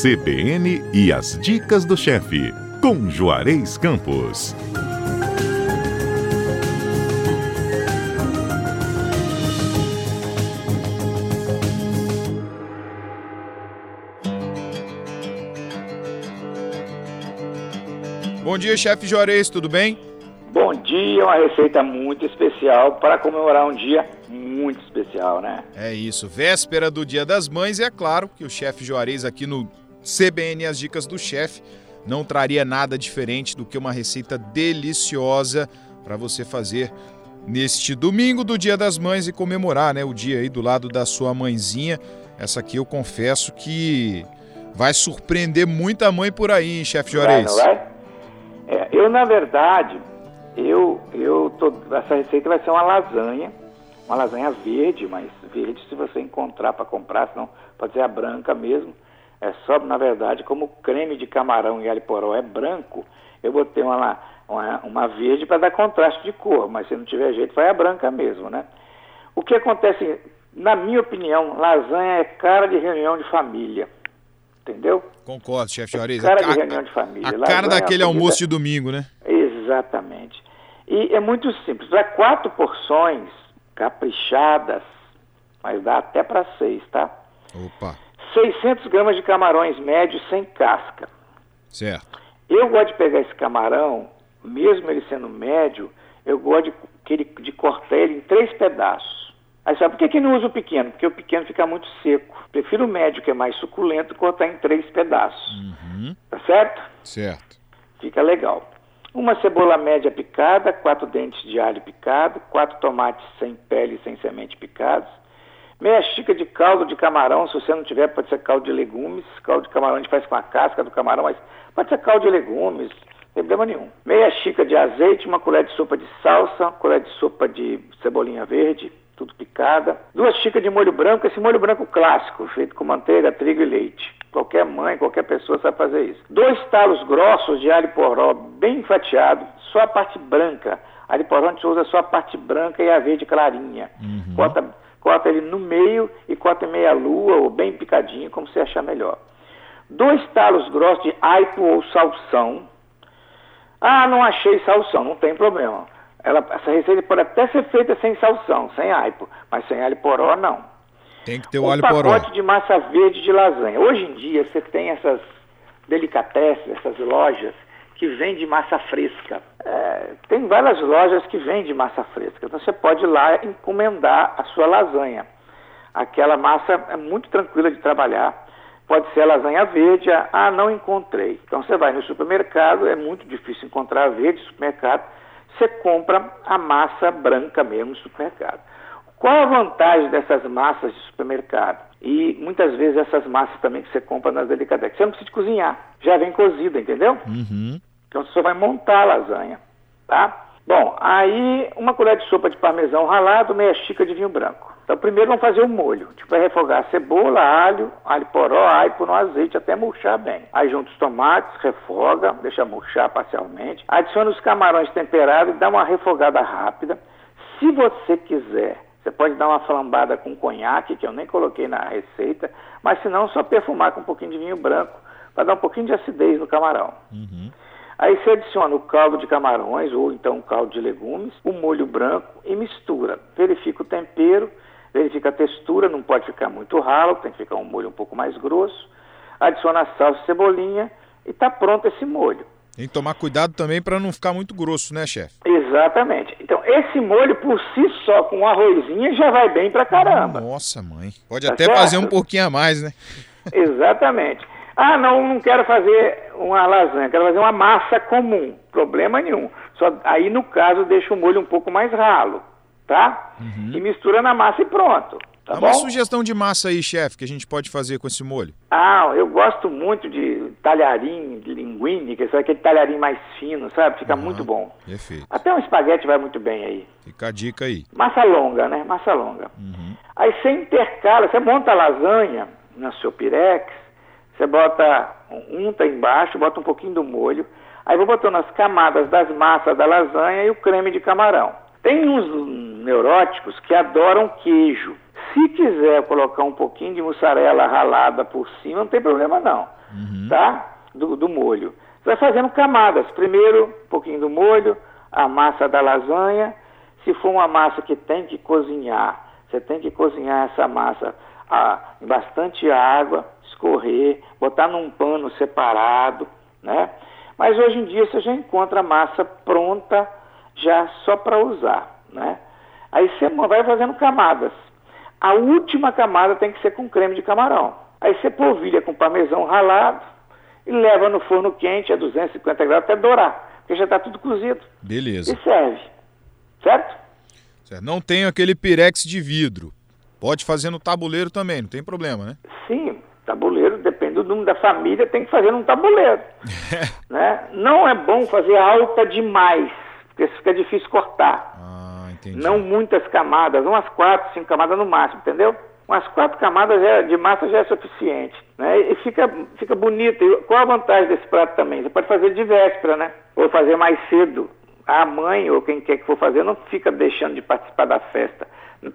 CBN e as dicas do chefe, com Juarez Campos. Bom dia, chefe Juarez, tudo bem? Bom dia, uma receita muito especial para comemorar um dia muito especial, né? É isso, véspera do Dia das Mães e é claro que o chefe Juarez aqui no CBN As Dicas do Chefe não traria nada diferente do que uma receita deliciosa para você fazer neste domingo do Dia das Mães e comemorar, né, o dia aí do lado da sua mãezinha. Essa aqui eu confesso que vai surpreender muita mãe por aí, hein, chefe Juarez? Vai, não vai? É, eu, na verdade, eu, eu tô, essa receita vai ser uma lasanha, uma lasanha verde, mas verde se você encontrar para comprar, senão pode ser a branca mesmo. É só, na verdade, como o creme de camarão e alho poró é branco, eu botei uma, uma, uma verde para dar contraste de cor, mas se não tiver jeito, vai a branca mesmo, né? O que acontece, na minha opinião, lasanha é cara de reunião de família. Entendeu? Concordo, chefe Juarez. É cara de reunião de família. A cara daquele almoço de domingo, né? Exatamente. E é muito simples. Dá quatro porções caprichadas, mas dá até para seis, tá? Opa. 600 gramas de camarões médios sem casca. Certo. Eu gosto de pegar esse camarão, mesmo ele sendo médio, eu gosto de, de, de cortar ele em três pedaços. Aí sabe por que, que não usa o pequeno? Porque o pequeno fica muito seco. Prefiro o médio, que é mais suculento, cortar em três pedaços. Uhum. Tá certo? Certo. Fica legal. Uma cebola média picada, quatro dentes de alho picado, quatro tomates sem pele e sem semente picados, meia xícara de caldo de camarão, se você não tiver, pode ser caldo de legumes. Caldo de camarão a gente faz com a casca do camarão, mas pode ser caldo de legumes, não tem problema nenhum. Meia xícara de azeite, uma colher de sopa de salsa, uma colher de sopa de cebolinha verde, tudo picada. Duas xícaras de molho branco, esse molho branco clássico, feito com manteiga, trigo e leite. Qualquer mãe, qualquer pessoa sabe fazer isso. Dois talos grossos de alho poró, bem fatiado, só a parte branca. Alho poró a gente usa só a parte branca e a verde clarinha. Uhum. Corta, corta ele no meio e corta em meia lua ou bem picadinho, como você achar melhor. Dois talos grossos de aipo ou salsão. Ah, não achei salsão, não tem problema. Ela, essa receita pode até ser feita sem salsão, sem aipo, mas sem alho poró não. Tem que ter o um alho poró. pacote de massa verde de lasanha. Hoje em dia você tem essas delicatessen, essas lojas que vendem massa fresca. É, tem várias lojas que vendem massa fresca. Então você pode ir lá encomendar a sua lasanha. Aquela massa é muito tranquila de trabalhar. Pode ser a lasanha verde. Ah, não encontrei. Então você vai no supermercado, é muito difícil encontrar a verde no supermercado. Você compra a massa branca mesmo no supermercado. Qual a vantagem dessas massas de supermercado? E muitas vezes essas massas também que você compra nas delicatessen, você não precisa de cozinhar, já vem cozida, entendeu? Uhum. Então você só vai montar a lasanha, tá? Bom, aí uma colher de sopa de parmesão ralado, meia xícara de vinho branco. Então primeiro vamos fazer o molho. A gente vai refogar cebola, alho, alho poró, aipo no azeite até murchar bem. Aí junta os tomates, refoga, deixa murchar parcialmente. Adiciona os camarões temperados e dá uma refogada rápida. Se você quiser, você pode dar uma flambada com conhaque, que eu nem coloquei na receita, mas se não, só perfumar com um pouquinho de vinho branco para dar um pouquinho de acidez no camarão. Uhum. Aí você adiciona o caldo de camarões ou então o caldo de legumes, o molho branco e mistura. Verifica o tempero, verifica a textura, não pode ficar muito ralo, tem que ficar um molho um pouco mais grosso. Adiciona a salsa e cebolinha e está pronto esse molho. Tem que tomar cuidado também para não ficar muito grosso, né, chefe? Exatamente. Então, esse molho por si só, com um arrozinho, já vai bem pra caramba. Nossa, mãe. Pode Tá até certo? fazer um pouquinho a mais, né? Exatamente. Ah, não, não quero fazer uma lasanha, quero fazer uma massa comum. Problema nenhum. Só aí, no caso, deixa o molho um pouco mais ralo, tá? E mistura na massa e pronto. Tá Dá bom? uma sugestão de massa aí, chefe, que a gente pode fazer com esse molho. Ah, eu gosto muito de talharim, de linguine, que é aquele talharim mais fino, sabe? Fica Aham. muito bom. Perfeito. Até um espaguete vai muito bem aí. Fica a dica aí. Massa longa, né? Massa longa. Uhum. Aí você intercala, você monta a lasanha no seu pirex, você bota, unta embaixo, bota um pouquinho do molho, aí vou botando as camadas das massas da lasanha e o creme de camarão. Tem uns neuróticos que adoram queijo. Se quiser colocar um pouquinho de mussarela ralada por cima, não tem problema não. uhum. tá? Do, do molho. Você vai fazendo camadas. Primeiro, um pouquinho do molho, a massa da lasanha. Se for uma massa que tem que cozinhar, você tem que cozinhar essa massa ah, em bastante água, escorrer, botar num pano separado, né? Mas hoje em dia você já encontra a massa pronta já só para usar, né? Aí você vai fazendo camadas. A última camada tem que ser com creme de camarão. Aí você polvilha com parmesão ralado e leva no forno quente a 250 graus até dourar, porque já está tudo cozido. Beleza. E serve. Certo? certo? Não tem aquele pirex de vidro. Pode fazer no tabuleiro também, não tem problema, né? Sim, tabuleiro, depende do número da família, tem que fazer num tabuleiro. né? Não é bom fazer alta demais, porque fica difícil cortar. Ah, entendi. Não muitas camadas, umas quatro, cinco camadas no máximo, entendeu? Umas quatro camadas já, de massa já é suficiente. Né? E fica, fica bonito. E qual a vantagem desse prato também? Você pode fazer de véspera, né? Ou fazer mais cedo. A mãe ou quem quer que for fazer não fica deixando de participar da festa.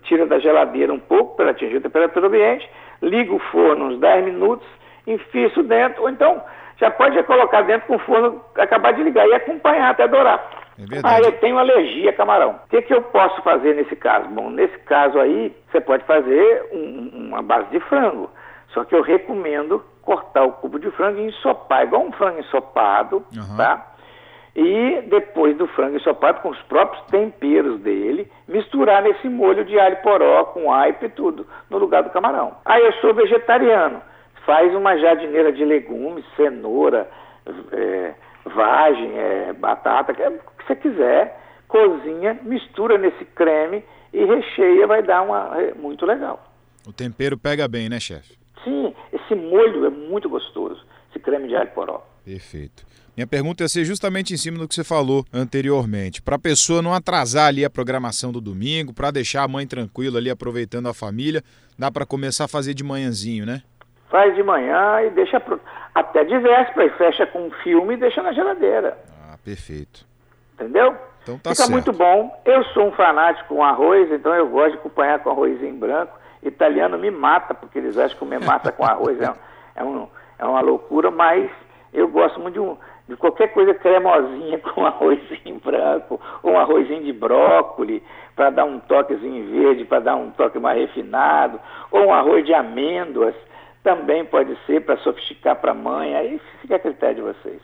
Tira da geladeira um pouco para atingir a temperatura ambiente, liga o forno uns 10 minutos, enfia isso dentro, ou então já pode colocar dentro com o forno, acabar de ligar e acompanhar até dourar. É ah, eu tenho alergia a camarão. O que, que eu posso fazer nesse caso? Bom, nesse caso aí, você pode fazer um, uma base de frango. Só que eu recomendo cortar o cubo de frango e ensopar, igual um frango ensopado, uhum. tá? E depois do frango ensopado, com os próprios temperos dele, misturar nesse molho de alho poró, com aipo e tudo, no lugar do camarão. Aí eu sou vegetariano. Faz uma jardineira de legumes, cenoura, é, vagem, é, batata, é o que você quiser, cozinha, mistura nesse creme e recheia, vai dar uma é, muito legal. O tempero pega bem, né, chefe? Sim, esse molho é muito gostoso, esse creme de alho poró. Perfeito. Minha pergunta ia ser justamente em cima do que você falou anteriormente. Para a pessoa não atrasar ali a programação do domingo, para deixar a mãe tranquila ali aproveitando a família, dá para começar a fazer de manhãzinho, né? Faz de manhã e deixa pro... até de véspera e fecha com um filme e deixa na geladeira. Ah, perfeito. Entendeu? Então tá Fica certo. muito bom. Eu sou um fanático com arroz, então eu gosto de acompanhar com arrozinho branco. Italiano me mata, porque eles acham que comer massa com arroz é, é, um, é uma loucura, mas eu gosto muito de, um, de qualquer coisa cremosinha com arrozinho branco, ou um arrozinho de brócolis, para dar um toquezinho verde, para dar um toque mais refinado, ou um arroz de amêndoas, também pode ser para sofisticar para a mãe, aí fica a critério de vocês.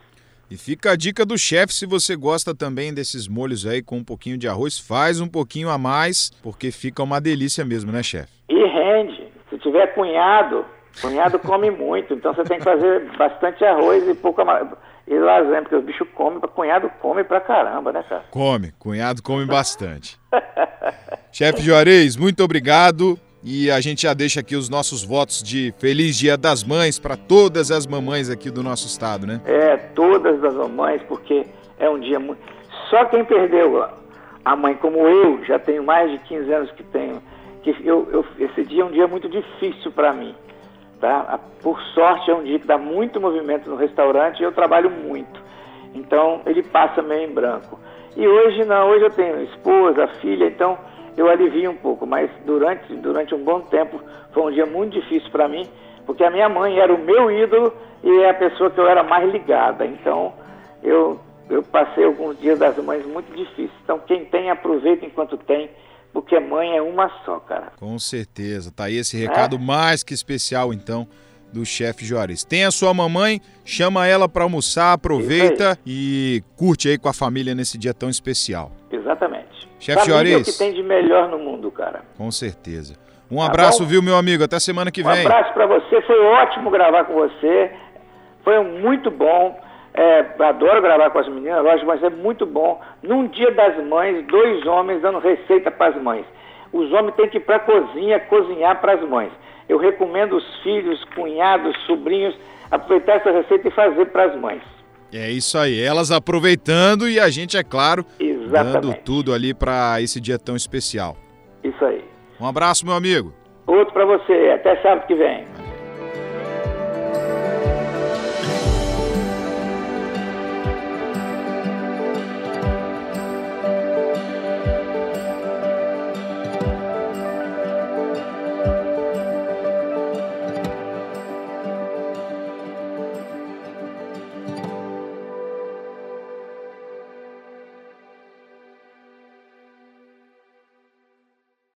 E fica a dica do chefe, se você gosta também desses molhos aí com um pouquinho de arroz, faz um pouquinho a mais, porque fica uma delícia mesmo, né, chefe? E rende. Se tiver cunhado, Cunhado come muito, então você tem que fazer bastante arroz e pouco e lasanha, porque os bichos comem, cunhado come pra caramba, né, cara? Come, cunhado come bastante. Chefe Juarez, muito obrigado. E a gente já deixa aqui os nossos votos de Feliz Dia das Mães para todas as mamães aqui do nosso estado, né? É, todas as mamães, porque é um dia muito. Só quem perdeu a mãe, como eu, já tenho mais de 15 anos que tenho, que eu, eu esse dia é um dia muito difícil para mim. Tá? Por sorte, é um dia que dá muito movimento no restaurante e eu trabalho muito. Então, ele passa meio em branco. E hoje não, hoje eu tenho esposa, filha, então eu alivio um pouco. Mas durante, durante um bom tempo foi um dia muito difícil para mim, porque a minha mãe era o meu ídolo e é a pessoa que eu era mais ligada. Então, eu, eu passei alguns dias das mães muito difíceis. Então, quem tem, aproveita enquanto tem porque mãe é uma só, cara. Com certeza. Tá aí esse recado é? mais que especial, então, do chefe Juarez. Tem a sua mamãe, chama ela para almoçar, aproveita e curte aí com a família nesse dia tão especial. Exatamente. Chefe Juarez. É o que tem de melhor no mundo, cara. Com certeza. Um tá abraço, bom? viu, meu amigo? Até semana que vem. Um abraço para você. Foi ótimo gravar com você. Foi muito bom. É, adoro gravar com as meninas, lógico, mas é muito bom. Num dia das mães, dois homens dando receita para as mães. Os homens têm que ir para a cozinha cozinhar para as mães. Eu recomendo os filhos, cunhados, sobrinhos aproveitar essa receita e fazer para as mães. É isso aí, elas aproveitando e a gente, é claro, Exatamente. dando tudo ali para esse dia tão especial. Isso aí. Um abraço, meu amigo. Outro para você, até sábado que vem.